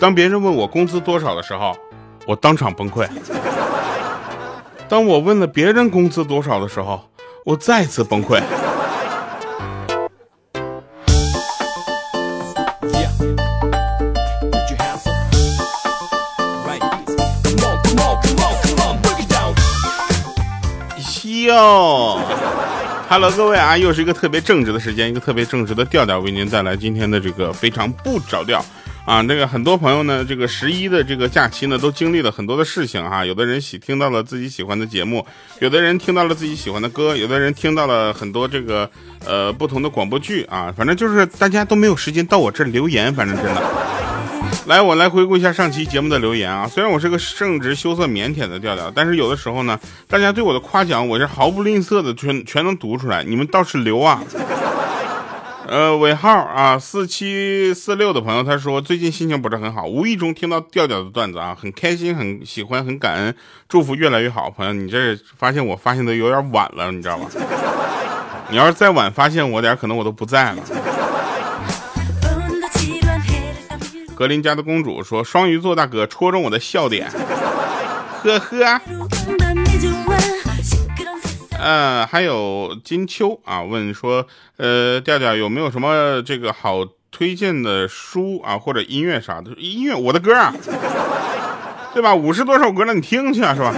当别人问我工资多少的时候，我当场崩溃；当我问了别人工资多少的时候，我再次崩溃。哟，Hello，各位啊，又是一个特别正直的时间，一个特别正直的调调，为您带来今天的这个非常不着调啊。那个很多朋友呢，这个十一的这个假期呢，都经历了很多的事情哈。有的人喜听到了自己喜欢的节目，有的人听到了自己喜欢的歌，有的人听到了很多这个呃不同的广播剧啊。反正就是大家都没有时间到我这留言，反正真的。来，我来回顾一下上期节目的留言啊。虽然我是个正直、羞涩、腼腆的调调，但是有的时候呢，大家对我的夸奖，我是毫不吝啬的，全全能读出来。你们倒是留啊。呃，尾号啊，四七四六的朋友，他说最近心情不是很好，无意中听到调调的段子啊，很开心，很喜欢，很感恩，祝福越来越好。朋友，你这发现我发现的有点晚了，你知道吗？你要是再晚发现我点，可能我都不在了。格林家的公主说：“双鱼座大哥戳中我的笑点，呵呵。”呃，还有金秋啊，问说：“呃，调调有没有什么这个好推荐的书啊，或者音乐啥的？音乐我的歌啊，对吧？五十多首歌了，你听去啊，是吧？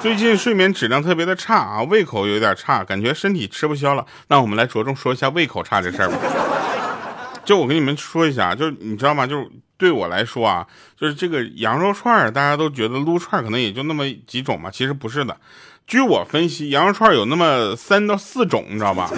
最近睡眠质量特别的差啊，胃口有点差，感觉身体吃不消了。那我们来着重说一下胃口差这事儿吧。”就我跟你们说一下，就是你知道吗？就是对我来说啊，就是这个羊肉串大家都觉得撸串可能也就那么几种嘛，其实不是的。据我分析，羊肉串有那么三到四种，你知道吧？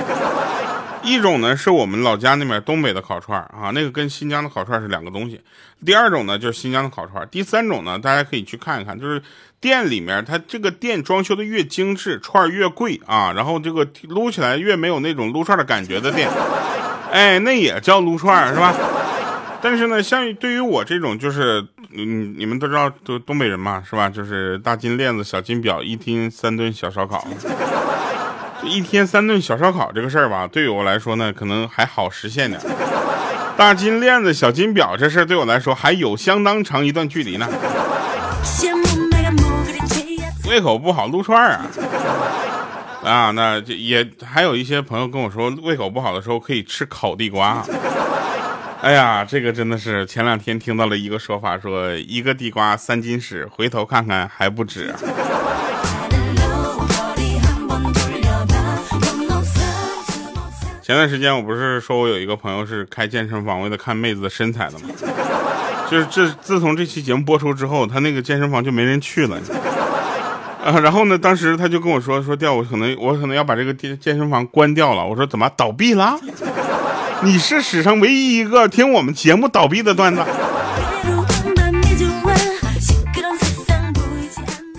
一种呢是我们老家那边东北的烤串啊，那个跟新疆的烤串是两个东西。第二种呢就是新疆的烤串。第三种呢，大家可以去看一看，就是店里面它这个店装修的越精致，串越贵啊，然后这个撸起来越没有那种撸串的感觉的店。哎，那也叫撸串是吧？但是呢，像对于我这种，就是嗯，你们都知道，都东北人嘛，是吧？就是大金链子、小金表，一天三顿小烧烤。一天三顿小烧烤这个事儿吧，对于我来说呢，可能还好实现点。大金链子、小金表这事儿对我来说还有相当长一段距离呢。胃口不好，撸串啊。啊，那这也还有一些朋友跟我说，胃口不好的时候可以吃烤地瓜。哎呀，这个真的是前两天听到了一个说法，说一个地瓜三斤屎，回头看看还不止。前段时间我不是说我有一个朋友是开健身房为了看妹子的身材的吗？就是这自从这期节目播出之后，他那个健身房就没人去了。啊，然后呢？当时他就跟我说说掉，我可能我可能要把这个健健身房关掉了。我说怎么倒闭了？你是史上唯一一个听我们节目倒闭的段子。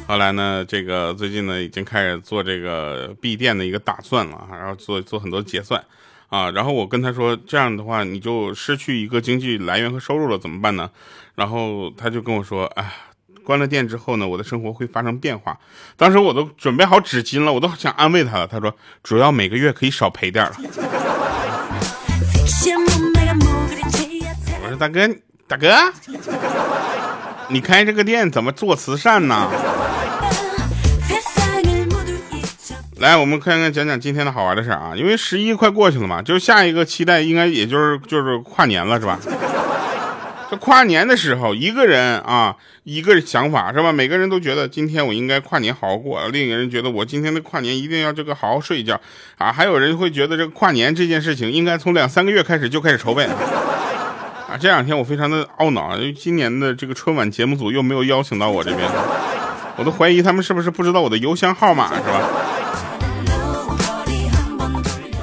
后来呢，这个最近呢已经开始做这个闭店的一个打算了，然后做做很多结算啊。然后我跟他说这样的话你就失去一个经济来源和收入了，怎么办呢？然后他就跟我说，哎。关了店之后呢，我的生活会发生变化。当时我都准备好纸巾了，我都想安慰他了。他说：“主要每个月可以少赔点了。”我说：“大哥，大哥，你开这个店怎么做慈善呢？”来，我们看看讲讲今天的好玩的事啊。因为十一快过去了嘛，就下一个期待应该也就是就是跨年了，是吧？跨年的时候，一个人啊，一个想法是吧？每个人都觉得今天我应该跨年好好过，另一个人觉得我今天的跨年一定要这个好好睡一觉啊。还有人会觉得这个跨年这件事情应该从两三个月开始就开始筹备啊。这两天我非常的懊恼，因为今年的这个春晚节目组又没有邀请到我这边，我都怀疑他们是不是不知道我的邮箱号码是吧？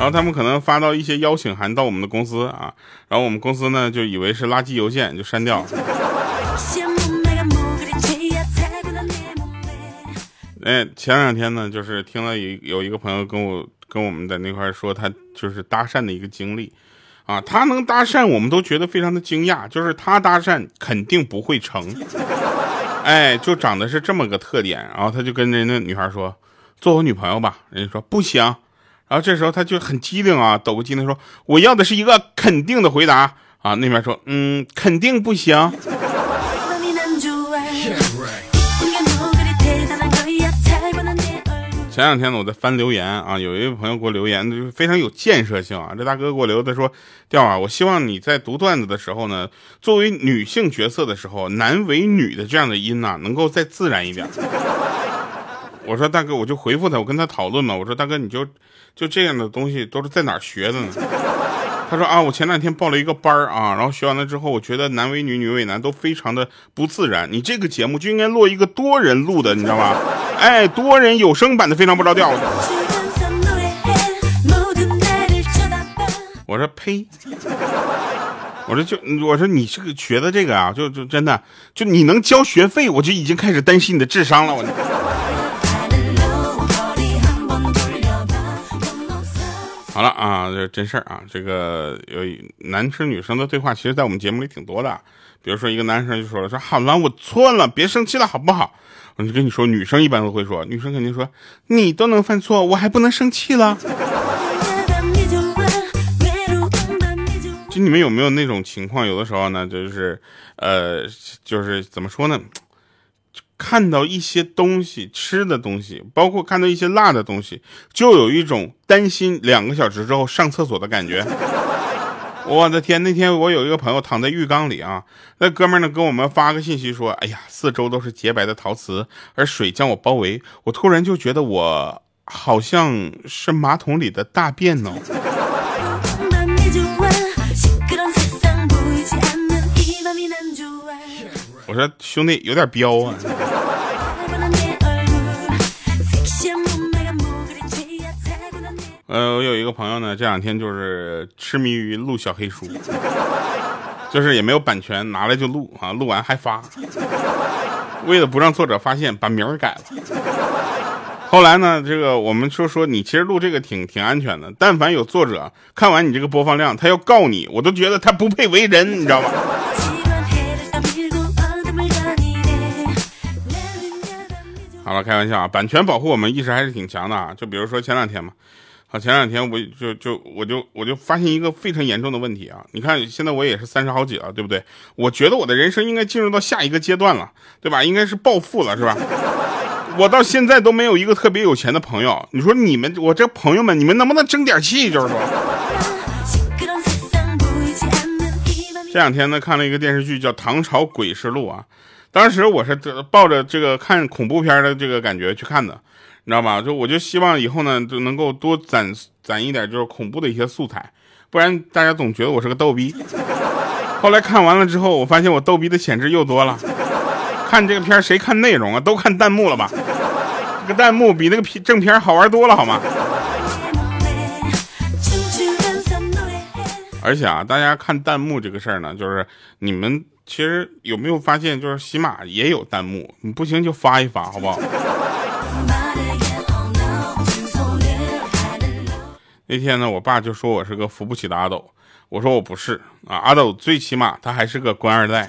然后他们可能发到一些邀请函到我们的公司啊，然后我们公司呢就以为是垃圾邮件，就删掉了。哎，前两天呢，就是听了有有一个朋友跟我跟我们在那块说，他就是搭讪的一个经历啊，他能搭讪，我们都觉得非常的惊讶，就是他搭讪肯定不会成，哎，就长得是这么个特点，然后他就跟人家女孩说，做我女朋友吧，人家说不行。然后这时候他就很机灵啊抖个机灵说我要的是一个肯定的回答。啊那边说嗯肯定不行。前两天呢我在翻留言啊有一位朋友给我留言就是非常有建设性啊这大哥给我留的说调啊我希望你在读段子的时候呢作为女性角色的时候男为女的这样的音呢能够再自然一点我说大哥，我就回复他，我跟他讨论嘛。我说大哥，你就就这样的东西都是在哪儿学的呢？他说啊，我前两天报了一个班儿啊，然后学完了之后，我觉得男为女，女为男都非常的不自然。你这个节目就应该落一个多人录的，你知道吗？哎，多人有声版的非常不着调。我说呸！我说就我说你这个学的这个啊，就就真的就你能交学费，我就已经开始担心你的智商了。我。好了啊，这真事儿啊，这个有男生女生的对话，其实在我们节目里挺多的。比如说一个男生就说了，说好了，我错了，别生气了，好不好？我就跟你说，女生一般都会说，女生肯定说，你都能犯错，我还不能生气了？就你们有没有那种情况？有的时候呢，就是，呃，就是怎么说呢？看到一些东西，吃的东西，包括看到一些辣的东西，就有一种担心两个小时之后上厕所的感觉。我的天，那天我有一个朋友躺在浴缸里啊，那哥们呢跟我们发个信息说：“哎呀，四周都是洁白的陶瓷，而水将我包围，我突然就觉得我好像是马桶里的大便呢。”我说兄弟有点彪啊。呃，我有一个朋友呢，这两天就是痴迷于录小黑书，就是也没有版权，拿来就录啊，录完还发。为了不让作者发现，把名儿改了。后来呢，这个我们说说，你其实录这个挺挺安全的。但凡有作者看完你这个播放量，他要告你，我都觉得他不配为人，你知道吧？好了，开玩笑啊，版权保护我们意识还是挺强的啊。就比如说前两天嘛。啊，前两天我就就我就我就发现一个非常严重的问题啊！你看现在我也是三十好几了，对不对？我觉得我的人生应该进入到下一个阶段了，对吧？应该是暴富了，是吧？我到现在都没有一个特别有钱的朋友。你说你们，我这朋友们，你们能不能争点气？就是说，这两天呢看了一个电视剧叫《唐朝诡事录》啊，当时我是抱着这个看恐怖片的这个感觉去看的。你知道吧？就我就希望以后呢，就能够多攒攒一点，就是恐怖的一些素材，不然大家总觉得我是个逗逼。后来看完了之后，我发现我逗逼的潜质又多了。看这个片谁看内容啊？都看弹幕了吧？这个弹幕比那个片正片好玩多了，好吗？而且啊，大家看弹幕这个事儿呢，就是你们其实有没有发现，就是喜马也有弹幕，你不行就发一发，好不好？那天呢，我爸就说我是个扶不起的阿斗，我说我不是啊，阿斗最起码他还是个官二代。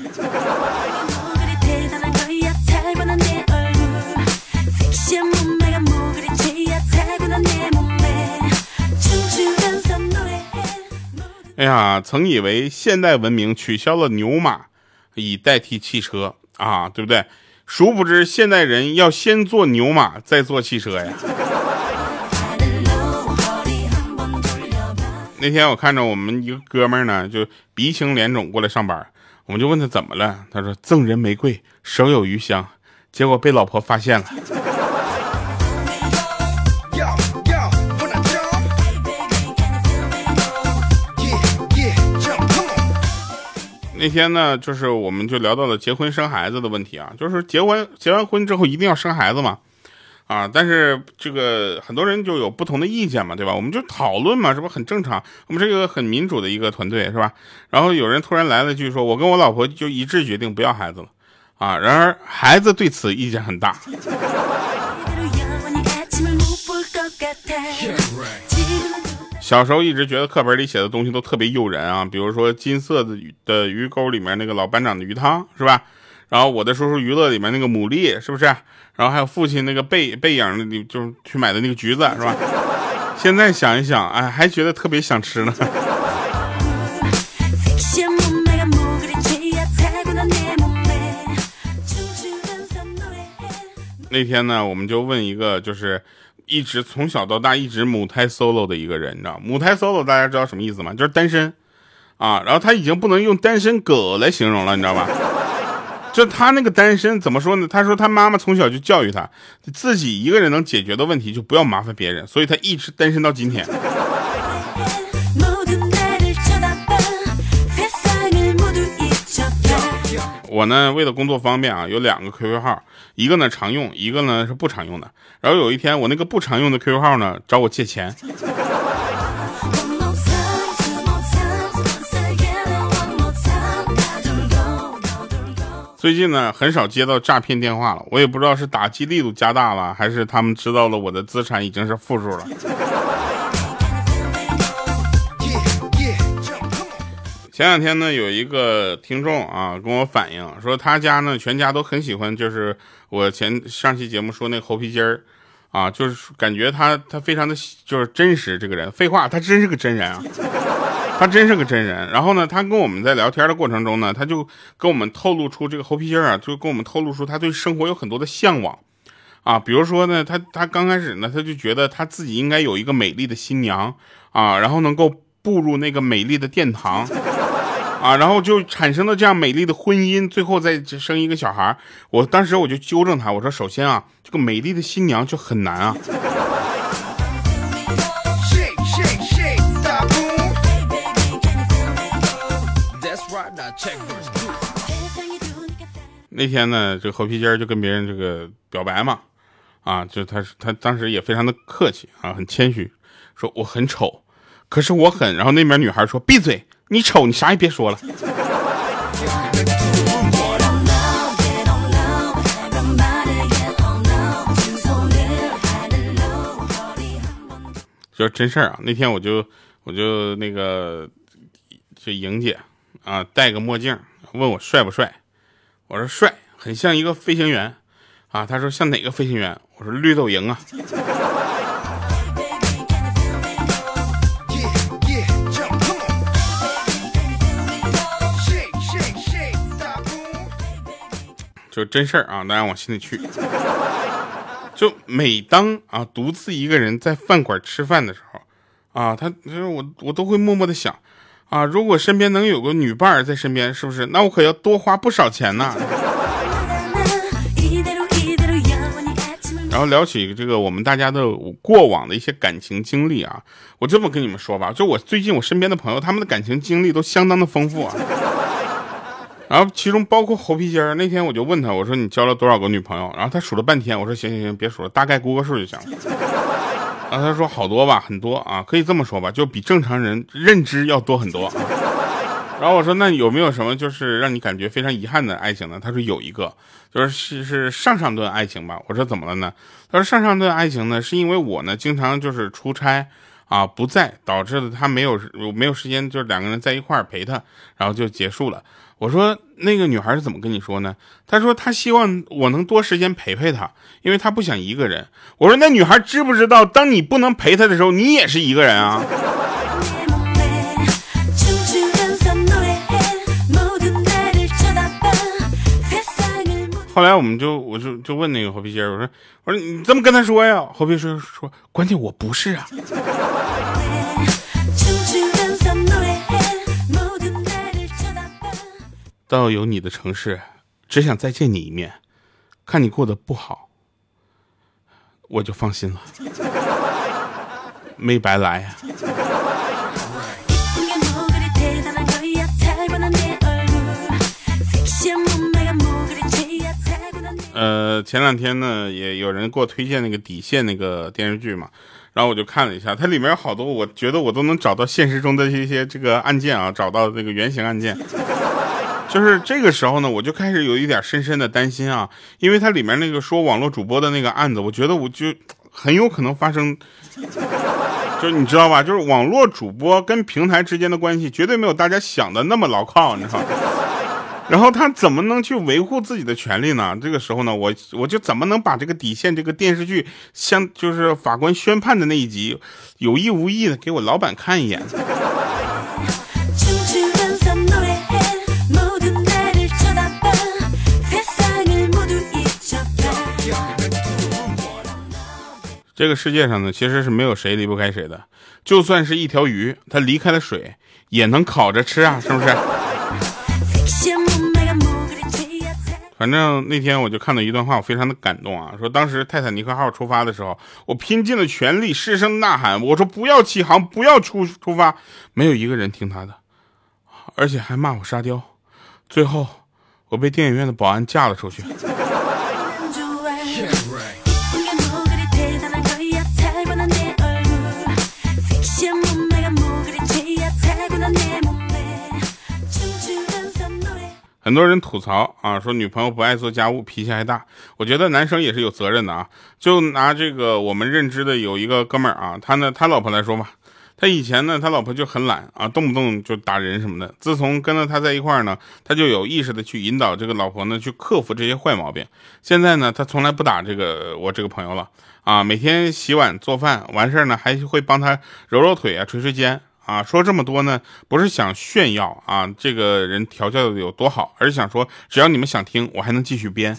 哎呀，曾以为现代文明取消了牛马，以代替汽车啊，对不对？殊不知现代人要先坐牛马，再坐汽车呀。那天我看着我们一个哥们儿呢，就鼻青脸肿过来上班，我们就问他怎么了，他说赠人玫瑰，手有余香，结果被老婆发现了。那天呢，就是我们就聊到了结婚生孩子的问题啊，就是结婚结完婚之后一定要生孩子吗？啊，但是这个很多人就有不同的意见嘛，对吧？我们就讨论嘛，这不很正常？我们是一个很民主的一个团队，是吧？然后有人突然来了句说：“我跟我老婆就一致决定不要孩子了。”啊，然而孩子对此意见很大。小时候一直觉得课本里写的东西都特别诱人啊，比如说金色的鱼的鱼钩里面那个老班长的鱼汤，是吧？然后我的叔叔娱乐里面那个牡蛎，是不是？然后还有父亲那个背背影的，你就是去买的那个橘子，是吧？现在想一想，哎，还觉得特别想吃呢。那天呢，我们就问一个，就是一直从小到大一直母胎 solo 的一个人，你知道母胎 solo 大家知道什么意思吗？就是单身啊。然后他已经不能用单身狗来形容了，你知道吧？就他那个单身怎么说呢？他说他妈妈从小就教育他，自己一个人能解决的问题就不要麻烦别人，所以他一直单身到今天。我呢，为了工作方便啊，有两个 QQ 号，一个呢常用，一个呢是不常用的。然后有一天，我那个不常用的 QQ 号呢找我借钱。最近呢，很少接到诈骗电话了，我也不知道是打击力度加大了，还是他们知道了我的资产已经是负数了。前两天呢，有一个听众啊跟我反映说，他家呢全家都很喜欢，就是我前上期节目说那猴皮筋儿啊，就是感觉他他非常的就是真实，这个人废话，他真是个真人啊。他真是个真人，然后呢，他跟我们在聊天的过程中呢，他就跟我们透露出这个猴皮筋啊，就跟我们透露出他对生活有很多的向往，啊，比如说呢，他他刚开始呢，他就觉得他自己应该有一个美丽的新娘啊，然后能够步入那个美丽的殿堂，啊，然后就产生了这样美丽的婚姻，最后再生一个小孩。我当时我就纠正他，我说首先啊，这个美丽的新娘就很难啊。那天呢，这个猴皮筋就跟别人这个表白嘛，啊，就他他当时也非常的客气啊，很谦虚，说我很丑，可是我很。然后那边女孩说闭嘴，你丑，你啥也别说了。就真事儿啊，那天我就我就那个就莹姐啊，戴个墨镜，问我帅不帅。我说帅，很像一个飞行员，啊，他说像哪个飞行员？我说绿豆营啊。就真事儿啊，大家往心里去。就每当啊独自一个人在饭馆吃饭的时候，啊，他就是我，我都会默默的想。啊，如果身边能有个女伴在身边，是不是？那我可要多花不少钱呢。然后聊起这个我们大家的过往的一些感情经历啊，我这么跟你们说吧，就我最近我身边的朋友，他们的感情经历都相当的丰富啊。然后其中包括猴皮筋儿，那天我就问他，我说你交了多少个女朋友？然后他数了半天，我说行行行，别数了，大概估个数就行了。啊，他说好多吧，很多啊，可以这么说吧，就比正常人认知要多很多。然后我说，那有没有什么就是让你感觉非常遗憾的爱情呢？他说有一个，就是是上上段爱情吧。我说怎么了呢？他说上上段爱情呢，是因为我呢经常就是出差啊不在，导致了他没有没有时间，就是两个人在一块儿陪他，然后就结束了。我说那个女孩是怎么跟你说呢？她说她希望我能多时间陪陪她，因为她不想一个人。我说那女孩知不知道，当你不能陪她的时候，你也是一个人啊。后来我们就我就就问那个猴皮筋我说我说你这么跟他说呀？猴皮说说关键我不是啊。到有你的城市，只想再见你一面，看你过得不好，我就放心了，没白来呀。呃，前两天呢，也有人给我推荐那个《底线》那个电视剧嘛，然后我就看了一下，它里面有好多，我觉得我都能找到现实中的一些这个案件啊，找到这个原型案件。就是这个时候呢，我就开始有一点深深的担心啊，因为它里面那个说网络主播的那个案子，我觉得我就很有可能发生，就是你知道吧？就是网络主播跟平台之间的关系绝对没有大家想的那么牢靠，你知道？然后他怎么能去维护自己的权利呢？这个时候呢，我我就怎么能把这个底线这个电视剧，像就是法官宣判的那一集，有意无意的给我老板看一眼。这个世界上呢，其实是没有谁离不开谁的。就算是一条鱼，它离开了水，也能烤着吃啊，是不是？反正那天我就看到一段话，我非常的感动啊。说当时泰坦尼克号出发的时候，我拼尽了全力，失声呐喊，我说不要起航，不要出出发，没有一个人听他的，而且还骂我沙雕。最后，我被电影院的保安架了出去。很多人吐槽啊，说女朋友不爱做家务，脾气还大。我觉得男生也是有责任的啊。就拿这个我们认知的有一个哥们儿啊，他呢，他老婆来说吧，他以前呢，他老婆就很懒啊，动不动就打人什么的。自从跟了他在一块儿呢，他就有意识的去引导这个老婆呢，去克服这些坏毛病。现在呢，他从来不打这个我这个朋友了啊，每天洗碗做饭完事儿呢，还会帮他揉揉腿啊，捶捶肩。啊，说这么多呢，不是想炫耀啊，这个人调教的有多好，而是想说，只要你们想听，我还能继续编。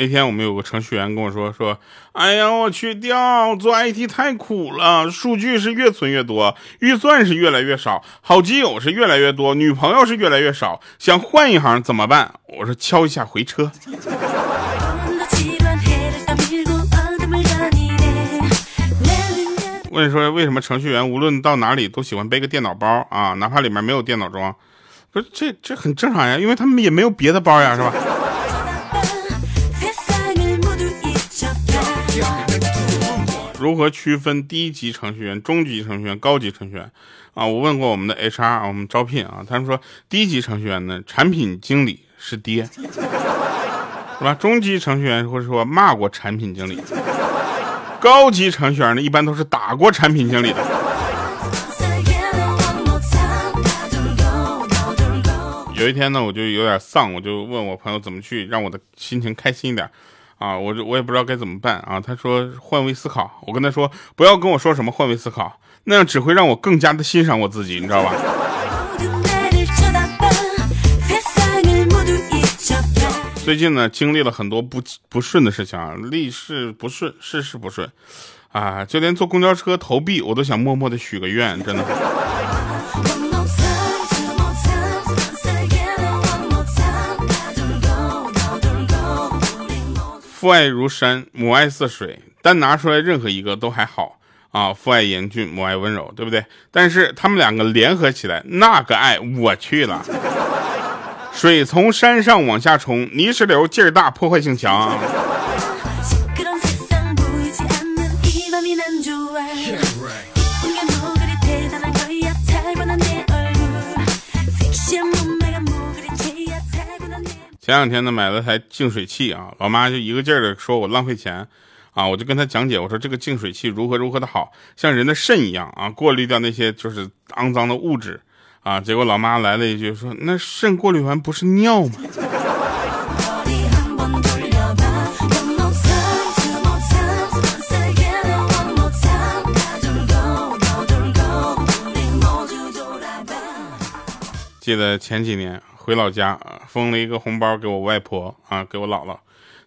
那天我们有个程序员跟我说说，哎呀，我去掉做 IT 太苦了，数据是越存越多，预算是越来越少，好基友是越来越多，女朋友是越来越少，想换一行怎么办？我说敲一下回车。问说为什么程序员无论到哪里都喜欢背个电脑包啊？哪怕里面没有电脑装，不是这这很正常呀，因为他们也没有别的包呀，是吧？如何区分低级程序员、中级程序员、高级程序员？啊，我问过我们的 HR，我们招聘啊，他们说低级程序员呢，产品经理是爹，是吧？中级程序员或者说骂过产品经理，高级程序员呢，一般都是打过产品经理的。有一天呢，我就有点丧，我就问我朋友怎么去让我的心情开心一点。啊，我我也不知道该怎么办啊。他说换位思考，我跟他说不要跟我说什么换位思考，那样只会让我更加的欣赏我自己，你知道吧？最近呢，经历了很多不不顺的事情啊，利事不顺，事事不顺，啊，就连坐公交车投币，我都想默默的许个愿，真的。父爱如山，母爱似水，单拿出来任何一个都还好啊。父爱严峻，母爱温柔，对不对？但是他们两个联合起来，那个爱我去了。水从山上往下冲，泥石流劲儿大，破坏性强。前两天呢，买了台净水器啊，老妈就一个劲儿的说我浪费钱，啊，我就跟她讲解，我说这个净水器如何如何的好，像人的肾一样啊，过滤掉那些就是肮脏的物质啊。结果老妈来了一句说，那肾过滤完不是尿吗？记得前几年。回老家啊，封了一个红包给我外婆啊，给我姥姥。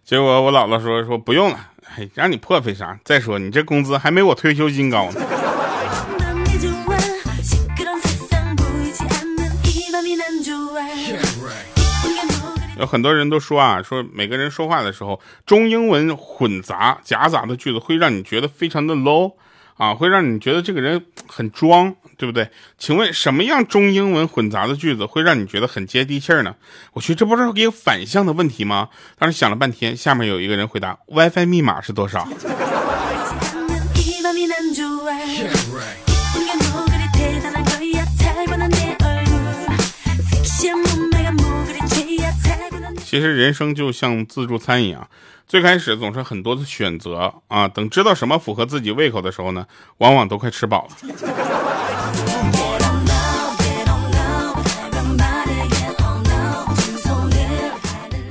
结果我姥姥说说不用了，哎，让你破费啥？再说你这工资还没我退休金高呢。有很多人都说啊，说每个人说话的时候，中英文混杂夹杂的句子会让你觉得非常的 low。啊，会让你觉得这个人很装，对不对？请问什么样中英文混杂的句子会让你觉得很接地气儿呢？我去，这不是一个反向的问题吗？当时想了半天，下面有一个人回答：WiFi 密码是多少？其实人生就像自助餐一样。最开始总是很多的选择啊，等知道什么符合自己胃口的时候呢，往往都快吃饱了。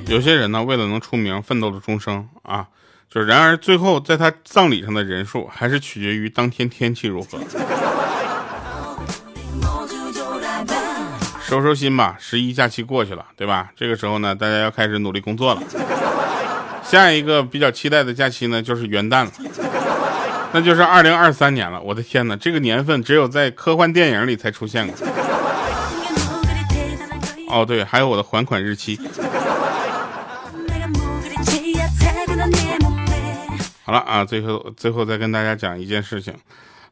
有些人呢，为了能出名，奋斗了终生啊，就然而最后在他葬礼上的人数，还是取决于当天天气如何。收收心吧，十一假期过去了，对吧？这个时候呢，大家要开始努力工作了。下一个比较期待的假期呢，就是元旦了，那就是二零二三年了。我的天哪，这个年份只有在科幻电影里才出现过。哦，对，还有我的还款日期。好了啊，最后最后再跟大家讲一件事情，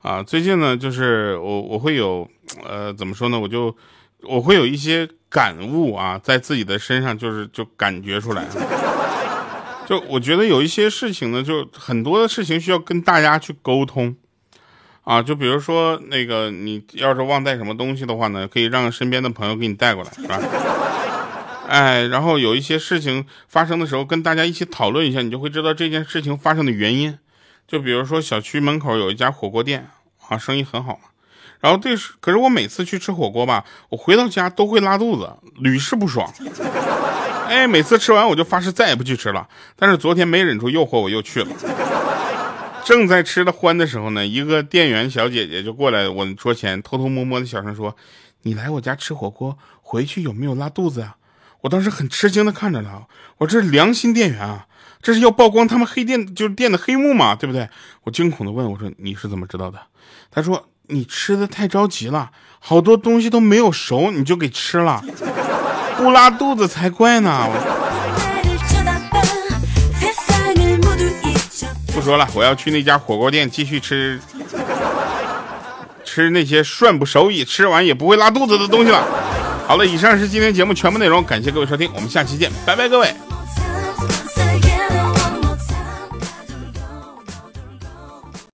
啊，最近呢，就是我我会有，呃，怎么说呢，我就我会有一些感悟啊，在自己的身上就是就感觉出来，就我觉得有一些事情呢，就很多的事情需要跟大家去沟通，啊，就比如说那个你要是忘带什么东西的话呢，可以让身边的朋友给你带过来，是吧？哎，然后有一些事情发生的时候，跟大家一起讨论一下，你就会知道这件事情发生的原因。就比如说小区门口有一家火锅店啊，生意很好嘛。然后对，可是我每次去吃火锅吧，我回到家都会拉肚子，屡试不爽。哎，每次吃完我就发誓再也不去吃了。但是昨天没忍住诱惑，我又去了。正在吃的欢的时候呢，一个店员小姐姐就过来我桌前，偷偷摸摸的小声说：“你来我家吃火锅，回去有没有拉肚子啊？”我当时很吃惊的看着他，我这是良心店员啊，这是要曝光他们黑店就是店的黑幕嘛，对不对？我惊恐的问我说你是怎么知道的？他说你吃的太着急了，好多东西都没有熟你就给吃了，不拉肚子才怪呢。不说了，我要去那家火锅店继续吃吃那些涮不熟也吃完也不会拉肚子的东西了。好了，以上是今天节目全部内容，感谢各位收听，我们下期见，拜拜，各位。